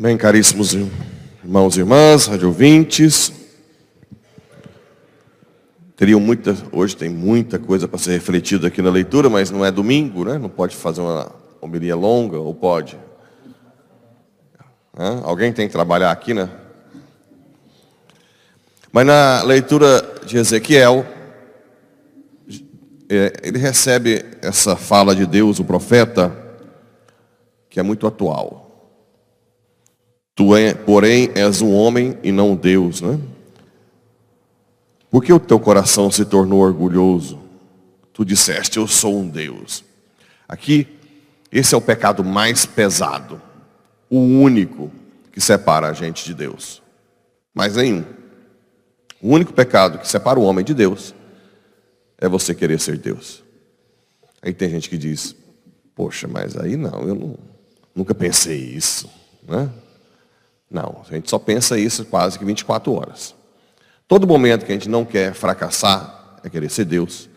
Bem, caríssimos irmãos e irmãs, rádio ouvintes. Teriam muita, hoje tem muita coisa para ser refletida aqui na leitura, mas não é domingo, né? Não pode fazer uma homilia longa, ou pode? Hã? Alguém tem que trabalhar aqui, né? Mas na leitura de Ezequiel, é, ele recebe essa fala de Deus, o profeta, que é muito atual. Tu, é, porém, és um homem e não Deus, né? Por que o teu coração se tornou orgulhoso? Tu disseste, eu sou um Deus. Aqui, esse é o pecado mais pesado, o único que separa a gente de Deus. Mais nenhum. O único pecado que separa o homem de Deus é você querer ser Deus. Aí tem gente que diz, poxa, mas aí não, eu não, nunca pensei isso. Né? Não, a gente só pensa isso quase que 24 horas. Todo momento que a gente não quer fracassar é querer ser Deus.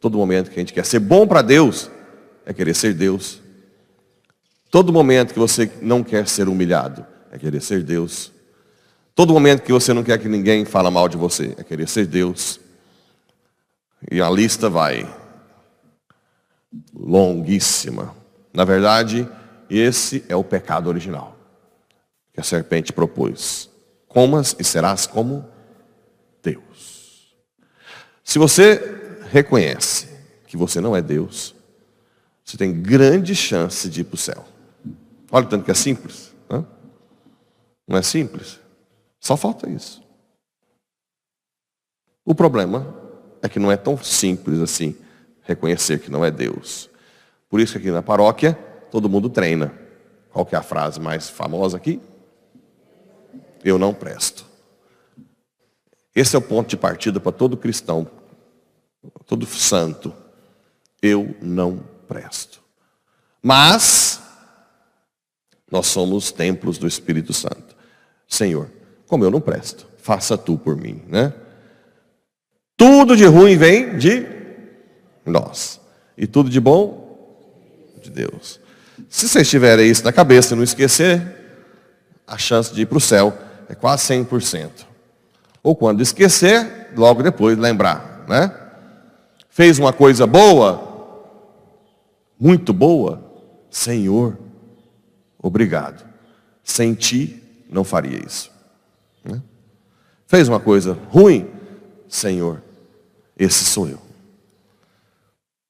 Todo momento que a gente quer ser bom para Deus é querer ser Deus. Todo momento que você não quer ser humilhado é querer ser Deus. Todo momento que você não quer que ninguém fale mal de você é querer ser Deus. E a lista vai longuíssima. Na verdade, esse é o pecado original que a serpente propôs. Comas e serás como Deus. Se você reconhece que você não é Deus, você tem grande chance de ir para o céu. Olha tanto que é simples. Não, não é simples? Só falta isso. O problema é que não é tão simples assim reconhecer que não é Deus. Por isso que aqui na paróquia todo mundo treina. Qual que é a frase mais famosa aqui? Eu não presto. Esse é o ponto de partida para todo cristão, todo santo. Eu não presto. Mas, nós somos templos do Espírito Santo. Senhor, como eu não presto, faça tu por mim, né? Tudo de ruim vem de nós. E tudo de bom de Deus. Se vocês tiverem isso na cabeça e não esquecer, a chance de ir para o céu é quase 100%. Ou quando esquecer, logo depois lembrar, né? Fez uma coisa boa, muito boa, Senhor, obrigado. Sem ti, não faria isso. Né? Fez uma coisa ruim, Senhor, esse sou eu.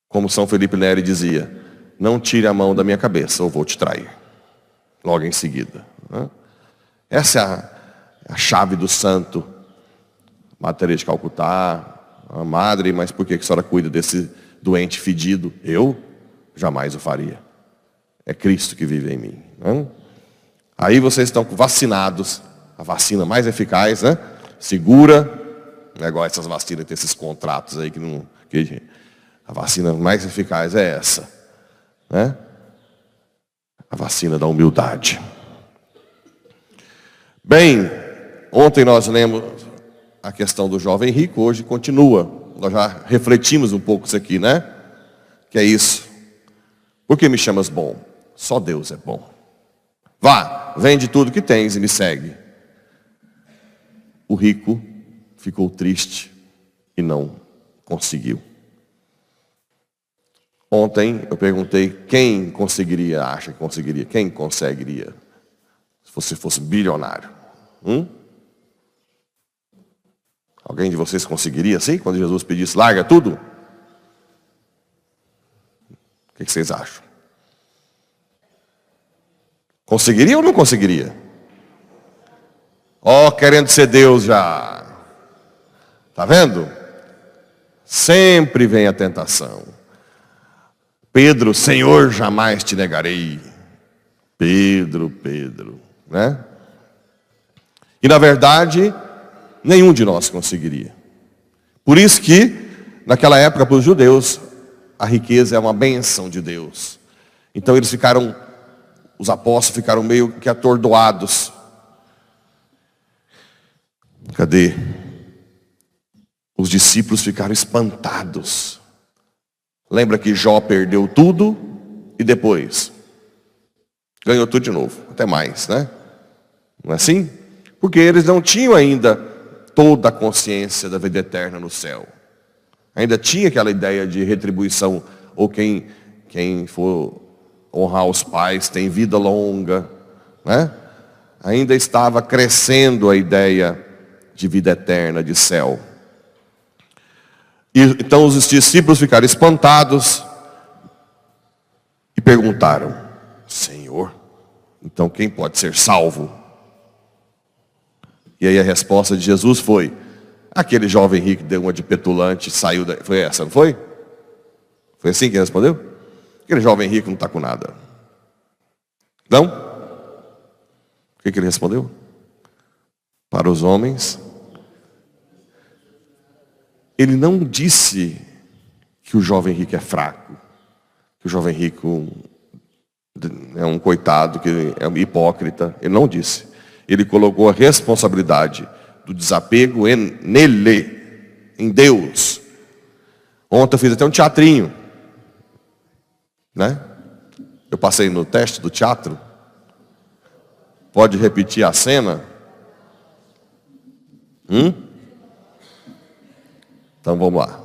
Como São Felipe Neri dizia, não tire a mão da minha cabeça, ou vou te trair. Logo em seguida. Né? Essa é a a chave do santo. Matéria de Calcutá, a madre, mas por que a senhora cuida desse doente fedido? Eu jamais o faria. É Cristo que vive em mim. Não? Aí vocês estão vacinados, a vacina mais eficaz, né? segura, não é igual essas vacinas, tem esses contratos aí que não. Que, a vacina mais eficaz é essa. Né? A vacina da humildade. Bem, Ontem nós lemos a questão do jovem rico, hoje continua. Nós já refletimos um pouco isso aqui, né? Que é isso. Por que me chamas bom? Só Deus é bom. Vá, vende tudo que tens e me segue. O rico ficou triste e não conseguiu. Ontem eu perguntei quem conseguiria, acha que conseguiria, quem conseguiria, se você fosse bilionário. Hum? Alguém de vocês conseguiria assim? Quando Jesus pedisse, larga tudo? O que vocês acham? Conseguiria ou não conseguiria? Ó, oh, querendo ser Deus já. Tá vendo? Sempre vem a tentação. Pedro, Senhor, jamais te negarei. Pedro, Pedro, né? E na verdade, nenhum de nós conseguiria. Por isso que, naquela época, para os judeus, a riqueza é uma benção de Deus. Então eles ficaram, os apóstolos ficaram meio que atordoados. Cadê? Os discípulos ficaram espantados. Lembra que Jó perdeu tudo e depois ganhou tudo de novo, até mais, né? Não é assim? Porque eles não tinham ainda toda a consciência da vida eterna no céu. Ainda tinha aquela ideia de retribuição, ou quem, quem for honrar os pais tem vida longa. Né? Ainda estava crescendo a ideia de vida eterna, de céu. E, então os discípulos ficaram espantados e perguntaram, Senhor, então quem pode ser salvo? E aí a resposta de Jesus foi, aquele jovem rico deu uma de petulante, saiu da... Foi essa, não foi? Foi assim que ele respondeu? Aquele jovem rico não está com nada. Não? O que, que ele respondeu? Para os homens, ele não disse que o jovem rico é fraco, que o jovem rico é um coitado, que é um hipócrita. Ele não disse. Ele colocou a responsabilidade do desapego em, nele, em Deus. Ontem eu fiz até um teatrinho. Né? Eu passei no teste do teatro. Pode repetir a cena? Hum? Então vamos lá.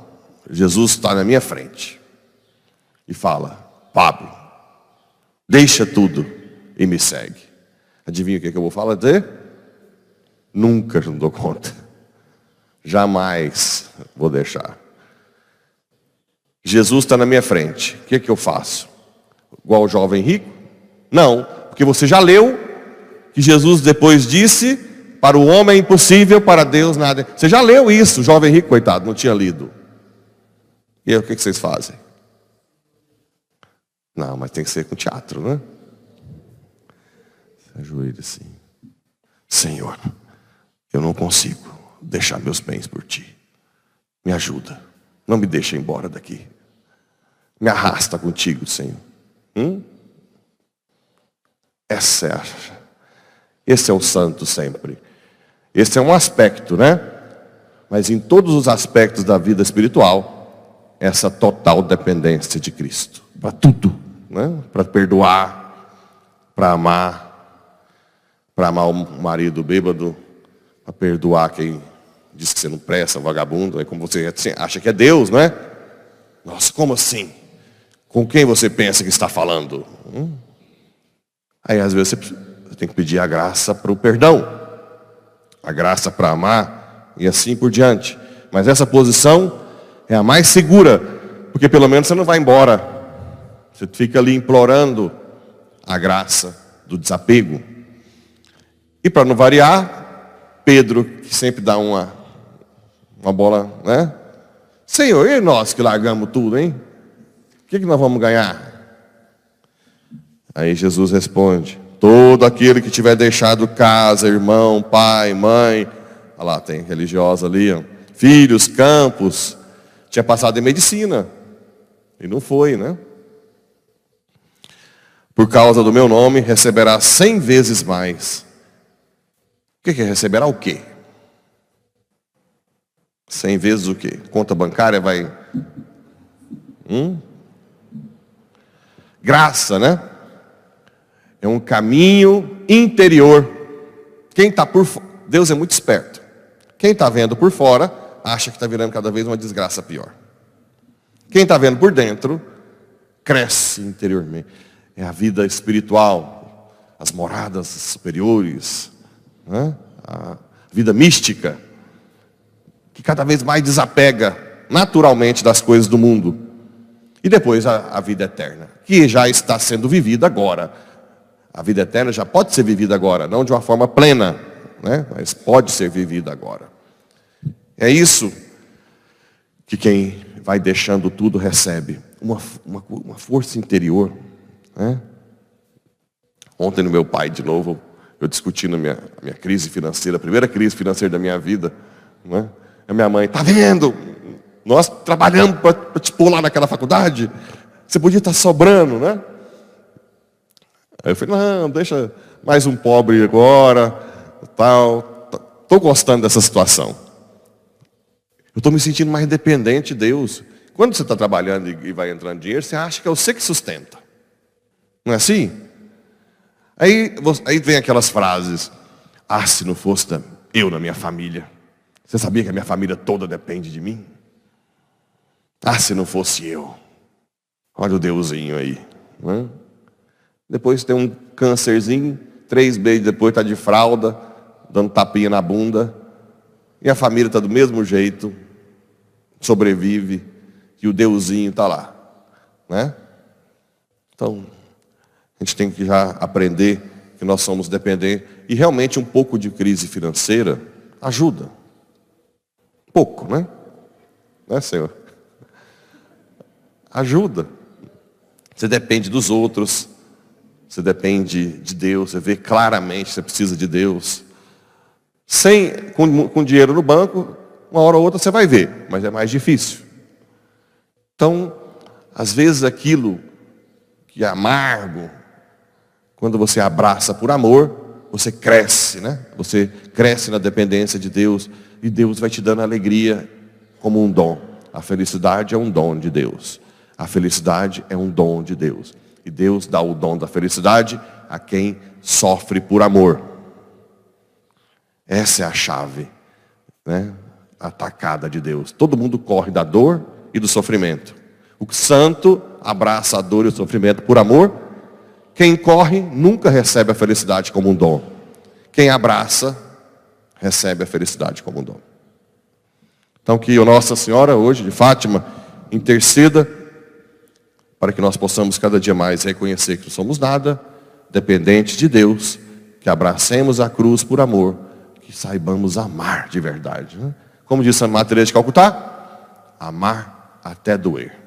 Jesus está na minha frente e fala: Pablo, deixa tudo e me segue. Adivinha o que, eu vou falar de? Nunca não dou conta. Jamais vou deixar. Jesus está na minha frente. O que, que eu faço? Igual o jovem rico? Não, porque você já leu que Jesus depois disse para o homem é impossível, para Deus nada. Você já leu isso, jovem rico, coitado, não tinha lido. E aí o que vocês fazem? Não, mas tem que ser com teatro, né? Ajoelha assim. Senhor, eu não consigo deixar meus bens por ti. Me ajuda. Não me deixa embora daqui. Me arrasta contigo, Senhor. Hum? É a, esse é o santo sempre. Esse é um aspecto, né? Mas em todos os aspectos da vida espiritual, essa total dependência de Cristo. Para tudo, né? Para perdoar, para amar, para amar o marido bêbado, para perdoar quem diz que você não presta, vagabundo, é como você acha que é Deus, não é? Nossa, como assim? Com quem você pensa que está falando? Hum? Aí às vezes você tem que pedir a graça para o perdão a graça para amar e assim por diante. Mas essa posição é a mais segura, porque pelo menos você não vai embora. Você fica ali implorando a graça do desapego. E para não variar, Pedro, que sempre dá uma, uma bola, né? Senhor, e nós que largamos tudo, hein? O que, que nós vamos ganhar? Aí Jesus responde: Todo aquele que tiver deixado casa, irmão, pai, mãe, olha lá, tem religiosa ali, ó, filhos, campos, tinha passado em medicina. E não foi, né? Por causa do meu nome, receberá cem vezes mais. O que, que é receberá o quê? Cem vezes o quê? Conta bancária vai. Hum? Graça, né? É um caminho interior. Quem está por Deus é muito esperto. Quem está vendo por fora, acha que está virando cada vez uma desgraça pior. Quem está vendo por dentro, cresce interiormente. É a vida espiritual, as moradas superiores, né? a vida mística, que cada vez mais desapega naturalmente das coisas do mundo. E depois a, a vida eterna, que já está sendo vivida agora a vida eterna já pode ser vivida agora, não de uma forma plena, né? mas pode ser vivida agora. É isso que quem vai deixando tudo recebe. Uma, uma, uma força interior. Né? Ontem no meu pai, de novo, eu discutindo a minha, minha crise financeira, a primeira crise financeira da minha vida. Né? A minha mãe, tá vendo? Nós trabalhamos para te pôr lá naquela faculdade. Você podia estar sobrando, né? Aí eu falei, não, deixa mais um pobre agora, tal. Estou gostando dessa situação. Eu estou me sentindo mais dependente de Deus. Quando você está trabalhando e vai entrando dinheiro, você acha que é você que sustenta. Não é assim? Aí, aí vem aquelas frases. Ah, se não fosse eu na minha família. Você sabia que a minha família toda depende de mim? Ah, se não fosse eu. Olha o Deusinho aí. Né? Depois tem um câncerzinho, três meses depois está de fralda, dando tapinha na bunda. E a família está do mesmo jeito, sobrevive, e o Deusinho está lá. Né? Então, a gente tem que já aprender que nós somos dependentes. E realmente um pouco de crise financeira ajuda. Pouco, né? Né, Senhor? Ajuda. Você depende dos outros. Você depende de Deus. Você vê claramente que você precisa de Deus. Sem, com, com dinheiro no banco, uma hora ou outra você vai ver, mas é mais difícil. Então, às vezes aquilo que é amargo, quando você abraça por amor, você cresce, né? Você cresce na dependência de Deus e Deus vai te dando alegria como um dom. A felicidade é um dom de Deus. A felicidade é um dom de Deus. E Deus dá o dom da felicidade a quem sofre por amor. Essa é a chave, né? Atacada de Deus. Todo mundo corre da dor e do sofrimento. O santo abraça a dor e o sofrimento por amor quem corre nunca recebe a felicidade como um dom. Quem abraça, recebe a felicidade como um dom. Então que a Nossa Senhora hoje de Fátima interceda para que nós possamos cada dia mais reconhecer que não somos nada, dependentes de Deus, que abracemos a cruz por amor, que saibamos amar de verdade. Né? Como disse a Maria de Calcutá, amar até doer.